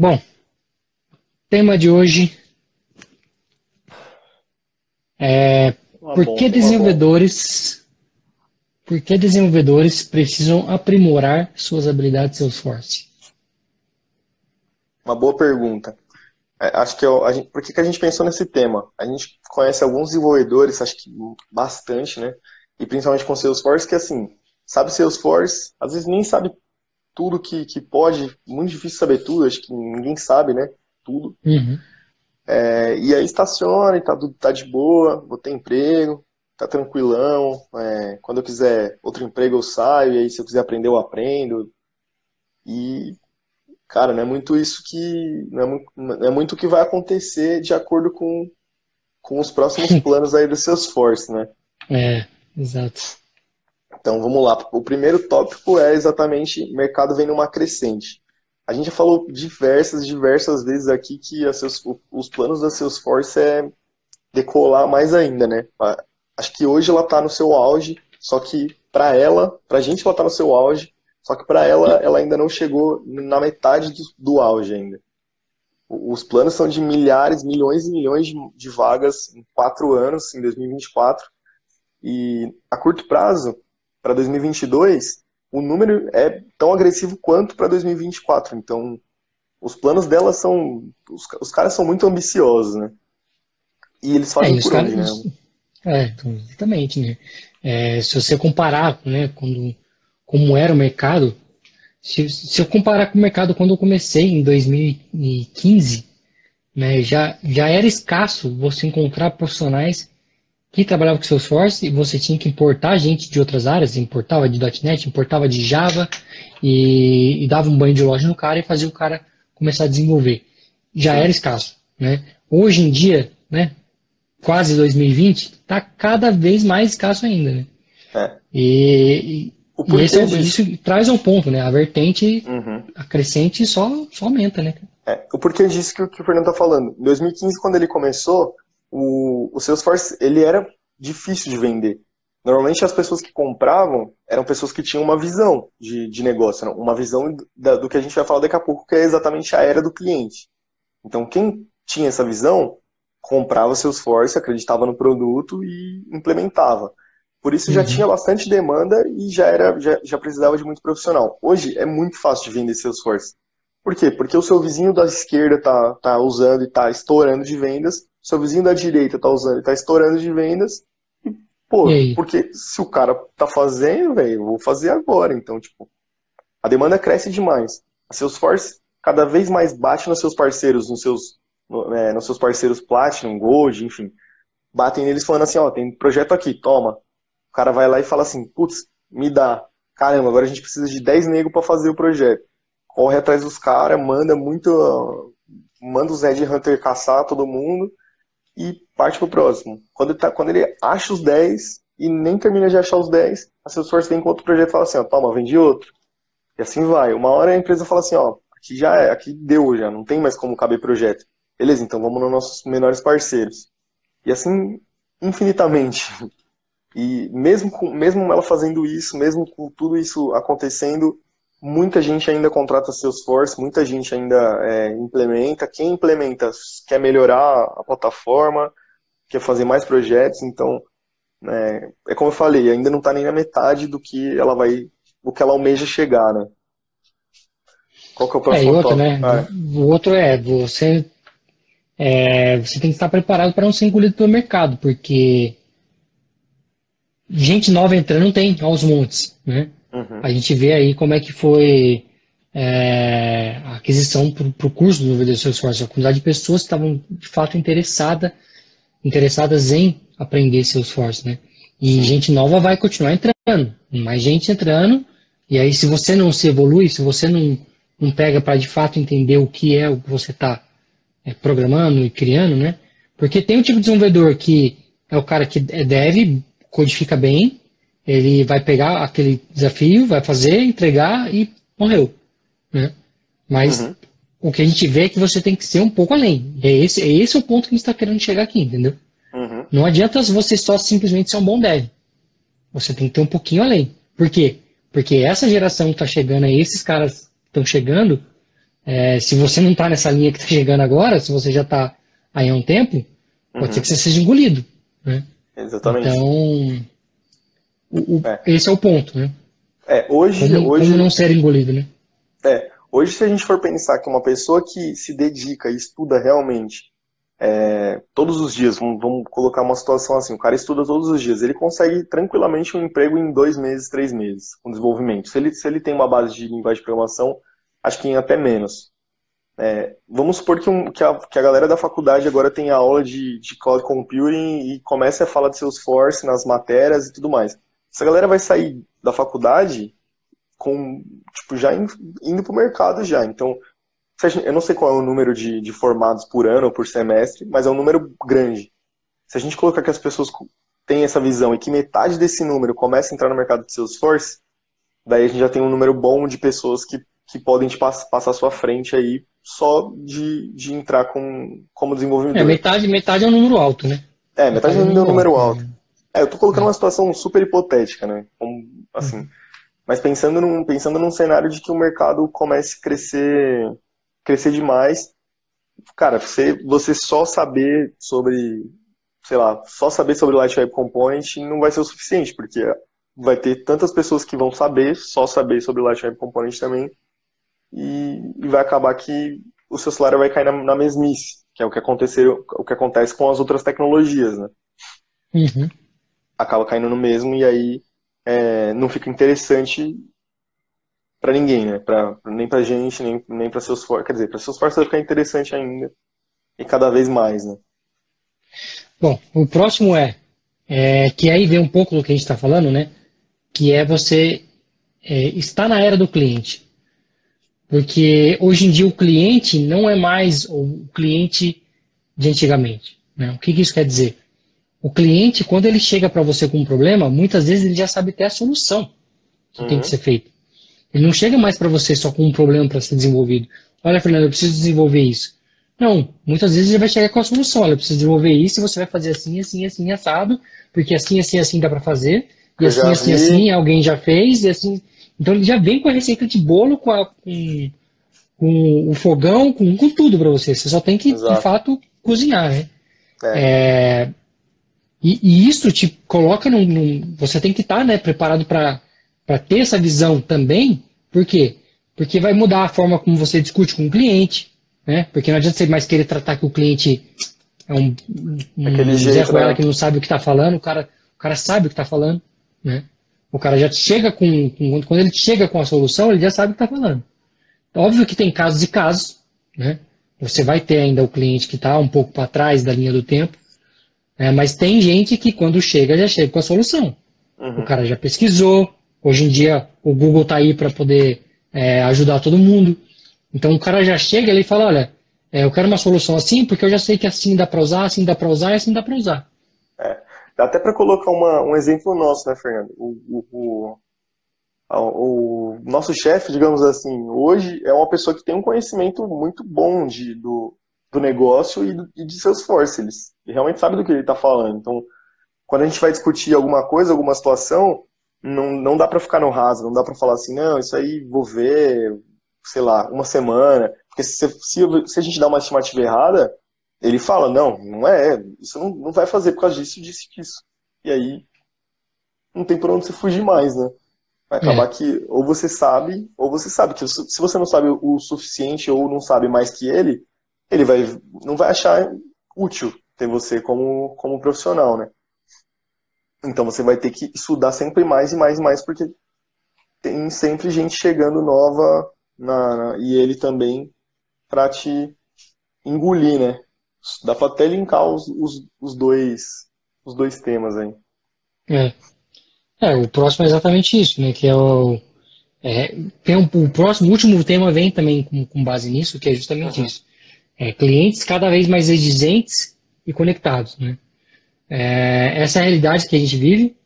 Bom, tema de hoje é por que desenvolvedores por que desenvolvedores precisam aprimorar suas habilidades Salesforce? Uma boa pergunta. É, acho que eu, a gente, por que, que a gente pensou nesse tema? A gente conhece alguns desenvolvedores, acho que bastante, né? E principalmente com Salesforce, que assim, sabe Salesforce, às vezes nem sabe tudo que, que pode, muito difícil saber tudo, acho que ninguém sabe, né? Tudo. Uhum. É, e aí estaciona e tá, tá de boa, vou ter emprego, tá tranquilão. É, quando eu quiser outro emprego eu saio, e aí se eu quiser aprender eu aprendo. E, cara, não é muito isso que. Não é muito, não é muito o que vai acontecer de acordo com, com os próximos planos aí do Salesforce, né? É, exato. Então vamos lá. O primeiro tópico é exatamente mercado vem numa crescente. A gente já falou diversas, diversas vezes aqui que seus, os planos da Salesforce é decolar mais ainda, né? Acho que hoje ela está no seu auge, só que para ela, para a gente ela está no seu auge, só que para ela ela ainda não chegou na metade do, do, auge ainda. Os planos são de milhares, milhões e milhões de, de vagas em quatro anos, em 2024. E a curto prazo, para 2022, o número é tão agressivo quanto para 2024. Então, os planos dela são. Os, os, caras são muito ambiciosos, né? E eles fazem é, por onde, né? É, então, exatamente, né? É, se você comparar, né, quando, como era o mercado, se, se eu comparar com o mercado quando eu comecei em 2015, né, já, já era escasso você encontrar profissionais que trabalhava com Salesforce e você tinha que importar gente de outras áreas, importava de .NET, importava de Java e, e, dava um banho de loja no cara e fazia o cara começar a desenvolver. Já era escasso, né? Hoje em dia, né, quase 2020, está cada vez mais escasso ainda, né? É. E, e esse, é isso traz um ponto, né? A vertente uhum. acrescente só, só aumenta, né? É, o porquê disso que, que o Fernando está falando. Em 2015, quando ele começou, o, o Salesforce ele era difícil de vender. Normalmente as pessoas que compravam eram pessoas que tinham uma visão de, de negócio, uma visão da, do que a gente vai falar daqui a pouco, que é exatamente a era do cliente. Então quem tinha essa visão comprava o Salesforce, acreditava no produto e implementava. Por isso já uhum. tinha bastante demanda e já era já, já precisava de muito profissional. Hoje é muito fácil de vender Salesforce. Por quê? Porque o seu vizinho da esquerda tá, tá usando e tá estourando de vendas, seu vizinho da direita tá usando e tá estourando de vendas. E, pô, e porque se o cara tá fazendo, velho, eu vou fazer agora. Então, tipo, a demanda cresce demais. A Salesforce cada vez mais bate nos seus parceiros, nos seus, no, é, nos seus parceiros Platinum, Gold, enfim. Batem neles falando assim, ó, tem projeto aqui, toma. O cara vai lá e fala assim, putz, me dá. Caramba, agora a gente precisa de 10 negros para fazer o projeto. Corre atrás dos caras, manda muito. Manda os Red Hunter caçar todo mundo e parte pro próximo. Quando ele, tá, quando ele acha os 10 e nem termina de achar os 10, a Salesforce vem com outro projeto e fala assim, ó, toma, vende outro. E assim vai. Uma hora a empresa fala assim, ó, aqui já é, aqui deu já, não tem mais como caber projeto. Beleza, então vamos nos nossos menores parceiros. E assim, infinitamente. E mesmo, com, mesmo ela fazendo isso, mesmo com tudo isso acontecendo, Muita gente ainda contrata Salesforce, muita gente ainda é, implementa. Quem implementa quer melhorar a plataforma, quer fazer mais projetos, então é, é como eu falei, ainda não está nem na metade do que ela vai, do que ela almeja chegar, né? Qual que é o próximo é, outro, né? Ah, é. O outro é você é, você tem que estar preparado para não ser engolido pelo mercado, porque gente nova entrando tem aos montes, né? Uhum. A gente vê aí como é que foi é, a aquisição para o curso do VD Salesforce, a quantidade de pessoas que estavam de fato interessada, interessadas em aprender Salesforce, né? E Sim. gente nova vai continuar entrando, mais gente entrando, e aí se você não se evolui, se você não, não pega para de fato entender o que é o que você está é, programando e criando, né? Porque tem um tipo de desenvolvedor que é o cara que é dev, codifica bem, ele vai pegar aquele desafio, vai fazer, entregar e morreu. Né? Mas uhum. o que a gente vê é que você tem que ser um pouco além. É esse, é esse o ponto que a gente está querendo chegar aqui, entendeu? Uhum. Não adianta você só simplesmente ser um bom dev. Você tem que ter um pouquinho além. Por quê? Porque essa geração que está chegando aí, esses caras estão chegando, É, se você não está nessa linha que está chegando agora, se você já está aí há um tempo, pode uhum. ser que você seja engolido. Né? Exatamente. Então, o, o, é. esse é o ponto, né? É, hoje, como, hoje... como não ser engolido, né? É, hoje se a gente for pensar que uma pessoa que se dedica e estuda realmente é, todos os dias, vamos, vamos, colocar uma situação assim, o cara estuda todos os dias, ele consegue tranquilamente um emprego em dois meses, três meses, com desenvolvimento. Se ele, se ele tem uma base de linguagem de programação, acho que em até menos. É, vamos supor que, um, que, a, que, a, galera da faculdade agora tem aula de, de cloud computing e comece a falar de Salesforce nas matérias e tudo mais. Essa galera vai sair da faculdade com, tipo, já indo para o mercado já. Então, eu não sei qual é o número de, de formados por ano ou por semestre, mas é um número grande. Se a gente colocar que as pessoas têm essa visão e que metade desse número começa a entrar no mercado de Salesforce, daí a gente já tem um número bom de pessoas que, que podem te pass passar à sua frente aí só de, de entrar com, como desenvolvedor. É, metade, metade é um número alto, né? É, metade, metade é um número alto. alto. É, eu tô colocando uma situação super hipotética, né? Assim, uhum. Mas pensando num, pensando num cenário de que o mercado comece a crescer, crescer demais, cara, você, você só saber sobre, sei lá, só saber sobre Light Web Component não vai ser o suficiente, porque vai ter tantas pessoas que vão saber, só saber sobre Light Web Component também, e, e vai acabar que o seu salário vai cair na, na mesmice, que é o que, aconteceu, o que acontece com as outras tecnologias, né? Uhum acaba caindo no mesmo e aí é, não fica interessante para ninguém, né? Pra, nem pra gente, nem, nem para seus for, quer dizer, para seus forças vai ficar interessante ainda e cada vez mais, né? Bom, o próximo é, é que aí vem um pouco do que a gente está falando, né? Que é você é, estar na era do cliente. Porque hoje em dia o cliente não é mais o cliente de antigamente. Né? O que, que isso quer dizer? O cliente, quando ele chega para você com um problema, muitas vezes ele já sabe até a solução que uhum. tem que uhum. ser feita. Ele não chega mais para você só com um problema para ser desenvolvido. Olha, Fernando, eu preciso desenvolver isso. Não, muitas vezes ele vai chegar com a solução. Olha, eu preciso desenvolver isso e você vai fazer assim, assim, assim, assado, porque assim, assim, assim dá para fazer, e eu assim, assim, assim, alguém já fez, e assim. Então ele já vem com a receita de bolo, com, a, com, com o fogão, com, com tudo para você. Você só tem que, Exato. de fato, cozinhar, né? É. É, e, e isso te coloca num. num você tem que estar tá, né, preparado para ter essa visão também. Por quê? Porque vai mudar a forma como você discute com o cliente. Né? Porque não adianta você mais querer tratar que o cliente é um, um Zé Ruela né? que não sabe o que está falando. O cara, o cara sabe o que está falando. Né? O cara já chega com, com, Quando ele chega com a solução, ele já sabe o que está falando. Óbvio que tem casos e casos. Né? Você vai ter ainda o cliente que está um pouco para trás da linha do tempo. É, mas tem gente que quando chega já chega com a solução. Uhum. O cara já pesquisou. Hoje em dia o Google está aí para poder é, ajudar todo mundo. Então o cara já chega ali e fala, olha, é, eu quero uma solução assim porque eu já sei que assim dá para usar, assim dá para usar e assim dá para usar. É, dá até para colocar uma, um exemplo nosso, né, Fernando? O, o, o, o nosso chefe, digamos assim, hoje é uma pessoa que tem um conhecimento muito bom de, do, do negócio e, do, e de Salesforce. Ele, ele realmente sabe do que ele está falando. Então, quando a gente vai discutir alguma coisa, alguma situação, não, não dá para ficar no raso, não dá para falar assim, não, isso aí vou ver, sei lá, uma semana. Porque se, se, se a gente dá uma estimativa errada, ele fala, não, não é, isso não, não vai fazer por causa disso, disso, disso. E aí, não tem por onde você fugir mais, né? Vai acabar é. que ou você sabe, ou você sabe. que Se você não sabe o suficiente ou não sabe mais que ele, ele vai, não vai achar útil ter você como, como profissional, né? Então você vai ter que estudar sempre mais e mais e mais, porque tem sempre gente chegando nova na, na e ele também para te engolir, né? Dá para até linkar os, os, os, dois os dois temas aí. É. é, o próximo é exatamente isso, né? Que é o é, tem um, o próximo, o último tema vem também com, com base nisso, que é justamente uhum. isso é, clientes cada vez mais exigentes e conectados. Né? É, essa é a realidade que a gente vive,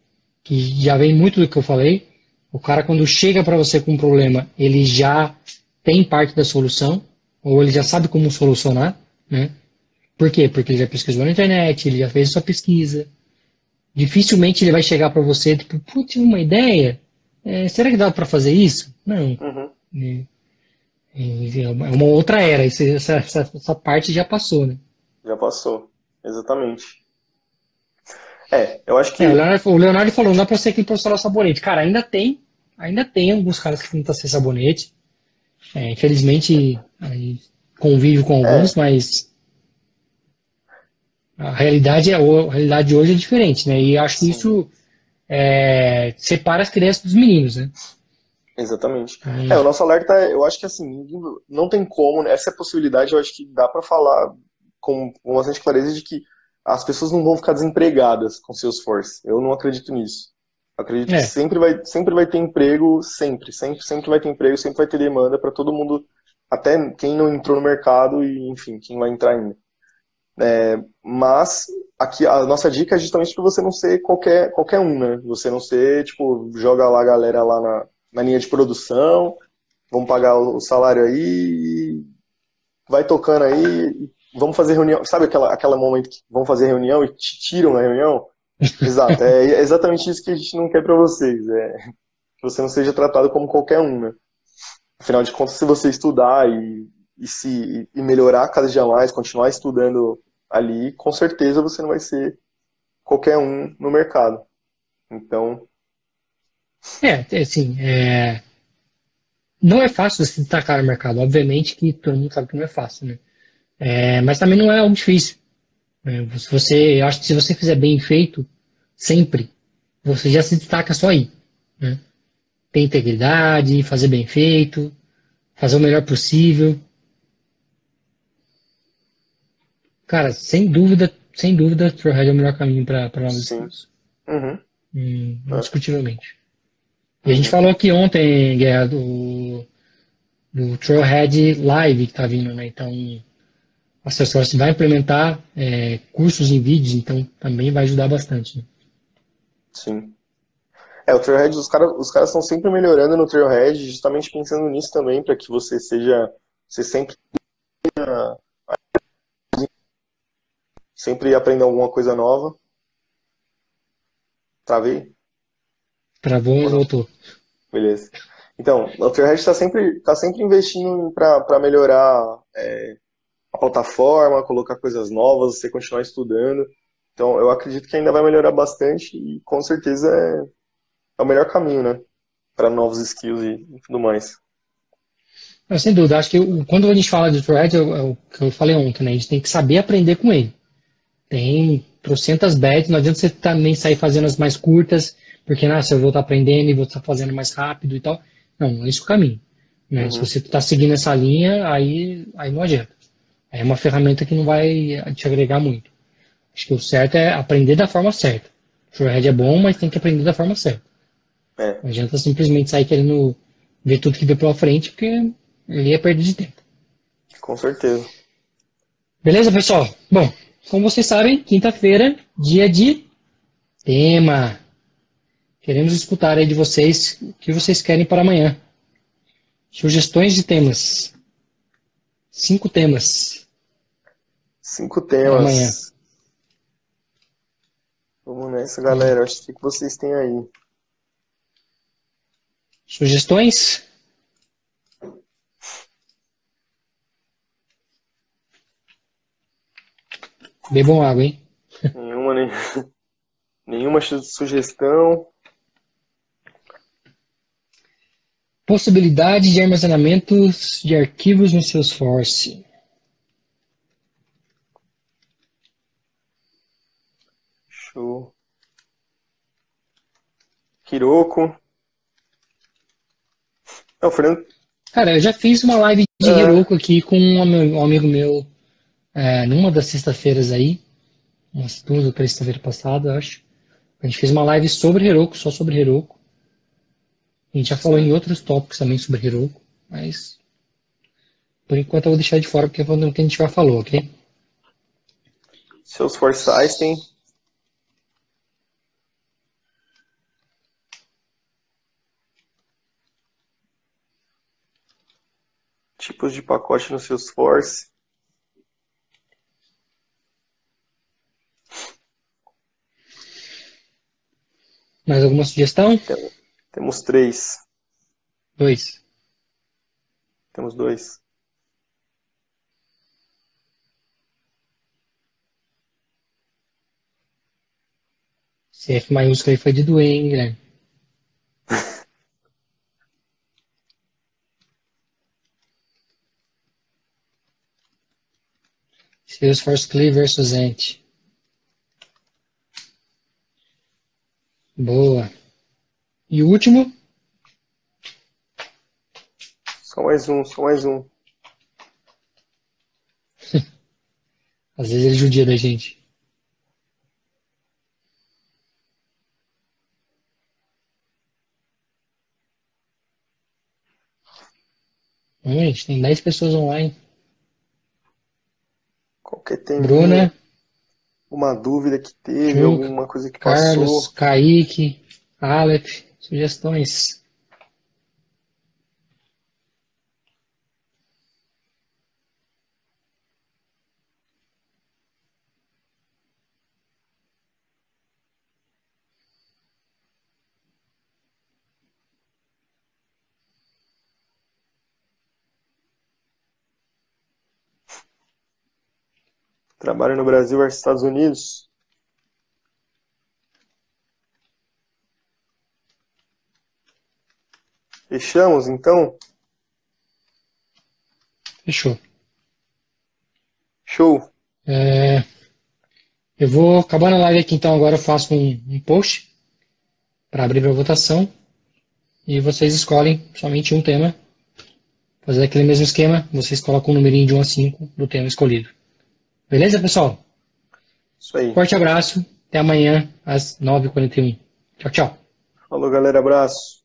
que já vem muito do que eu falei. O cara, quando chega para você com um problema, ele já tem parte da solução, ou ele já sabe como solucionar. Né? Por quê? Porque ele já pesquisou na internet, ele já fez sua pesquisa. Dificilmente ele vai chegar para você, tipo, putz, uma ideia? É, será que dá para fazer isso? Não. Uhum. É uma outra era, essa, essa, essa parte já passou, né? Já passou, exatamente. É, eu acho que. É, o, Leonardo, o, Leonardo, falou, não dá pra ser quem profissional sabonete. Cara, ainda tem, ainda tem alguns caras que tentam ser sabonete. É, infelizmente, aí convive com alguns, é. mas a realidade, é, a realidade hoje é diferente, né? E acho que isso é, separa as crianças dos meninos, né? Exatamente. Hum. É, o nosso alerta, eu acho que assim, não tem como, né? essa possibilidade eu acho que dá para falar com, com bastante clareza de que as pessoas não vão ficar desempregadas com seus force. Eu não acredito nisso. Eu acredito é. que sempre vai, sempre vai ter emprego, sempre, sempre, sempre vai ter emprego, sempre vai ter demanda para todo mundo, até quem não entrou no mercado e, enfim, quem vai entrar ainda. É, mas aqui a nossa dica é justamente para você não ser qualquer, qualquer um, né? Você não ser, tipo, joga lá a galera lá na, na linha de produção, vamos pagar o salário aí, vai tocando aí, vamos fazer reunião. Sabe aquela, aquela momento que vão fazer reunião e te tiram a reunião? Exato, é exatamente isso que a gente não quer para vocês. É que você não seja tratado como qualquer um, né? Afinal de contas, se você estudar e, e se e melhorar cada dia mais, continuar estudando ali, com certeza você não vai ser qualquer um no mercado. Então, é, é, assim, é... não é fácil se destacar no mercado. Obviamente que todo mundo sabe que não é fácil, né? É, mas também não é algo difícil. É, se você, eu acho que se você fizer bem feito, sempre, você já se destaca só aí. Né? Ter integridade, fazer bem feito, fazer o melhor possível. Cara, sem dúvida, sem dúvida, Trailhead é o melhor caminho para novos skills. Uhum. Hum, indiscutivelmente. E a gente falou aqui ontem, Guerra, do, do Trailhead Live que está vindo, né? Então, a Salesforce vai implementar é, cursos em vídeos, então também vai ajudar bastante. Né? Sim. É, o Trailhead, os caras os caras estão sempre melhorando no Trailhead, justamente pensando nisso também, para que você seja, você sempre sempre aprenda alguma coisa nova. Travei? Travou e voltou. Beleza. Então, o Trailhead está sempre, tá sempre investindo para melhorar é, a plataforma, colocar coisas novas, você continuar estudando. Então, eu acredito que ainda vai melhorar bastante e com certeza é, é o melhor caminho, né? Para novos skills e, e tudo mais. Mas, sem dúvida, acho que quando a gente fala de Thread, é o que eu falei ontem, né? A gente tem que saber aprender com ele. Tem trocentas bets, não adianta você também sair fazendo as mais curtas, porque né, se eu vou estar aprendendo e vou estar fazendo mais rápido e tal. Não, não é esse o caminho. Né? Uhum. Se você está seguindo essa linha, aí, aí não adianta. É uma ferramenta que não vai te agregar muito. Acho que o certo é aprender da forma certa. O é bom, mas tem que aprender da forma certa. É. Não adianta simplesmente sair querendo ver tudo que vê pela frente, porque ele é perda de tempo. Com certeza. Beleza, pessoal? Bom, como vocês sabem, quinta-feira, dia de tema. Queremos escutar aí de vocês o que vocês querem para amanhã. Sugestões de temas. Cinco temas. Cinco temas. Amanhã. Vamos nessa, galera. Acho que vocês têm aí. Sugestões? Bebam água, hein? Nenhuma, nem... Nenhuma sugestão. Possibilidade de armazenamento de arquivos no Salesforce. Show. Hiroko. É o Fernando. Cara, eu já fiz uma live de é. Hiroko aqui com um amigo meu é, numa das sextas-feiras aí. Umas duas ou três sexta-feira passada, acho. A gente fez uma live sobre Hiroko, só sobre Hiroko. A gente já falou em outros tópicos também sobre Heroku, mas por enquanto eu vou deixar de fora porque é o que a gente já falou, ok? Salesforce Einstein. Tipos de pacote no Salesforce. Mais alguma sugestão? Temos três. Dois. Temos dois. CF maiúsculo aí foi de doer, hein, Guilherme? Salesforce Clay versus Ant. Boa. E o último? Só mais um, só mais um. Às vezes ele judia da gente. Gente, tem 10 pessoas online. Qualquer tem Bruna. Uma dúvida que teve, alguma coisa que Carlos, passou. Kaique, Aleph, sugestões. Trabalho no Brasil versus Estados Unidos. Fechamos, então? Fechou. Show. É, eu vou acabando a live aqui, então agora eu faço um, um post para abrir para votação e vocês escolhem somente um tema. Fazer aquele mesmo esquema, vocês colocam o um numerinho de 1 a 5 do tema escolhido. Beleza, pessoal? Isso aí. Forte abraço. Até amanhã às 9h41. Tchau, tchau. Falou, galera. Abraço.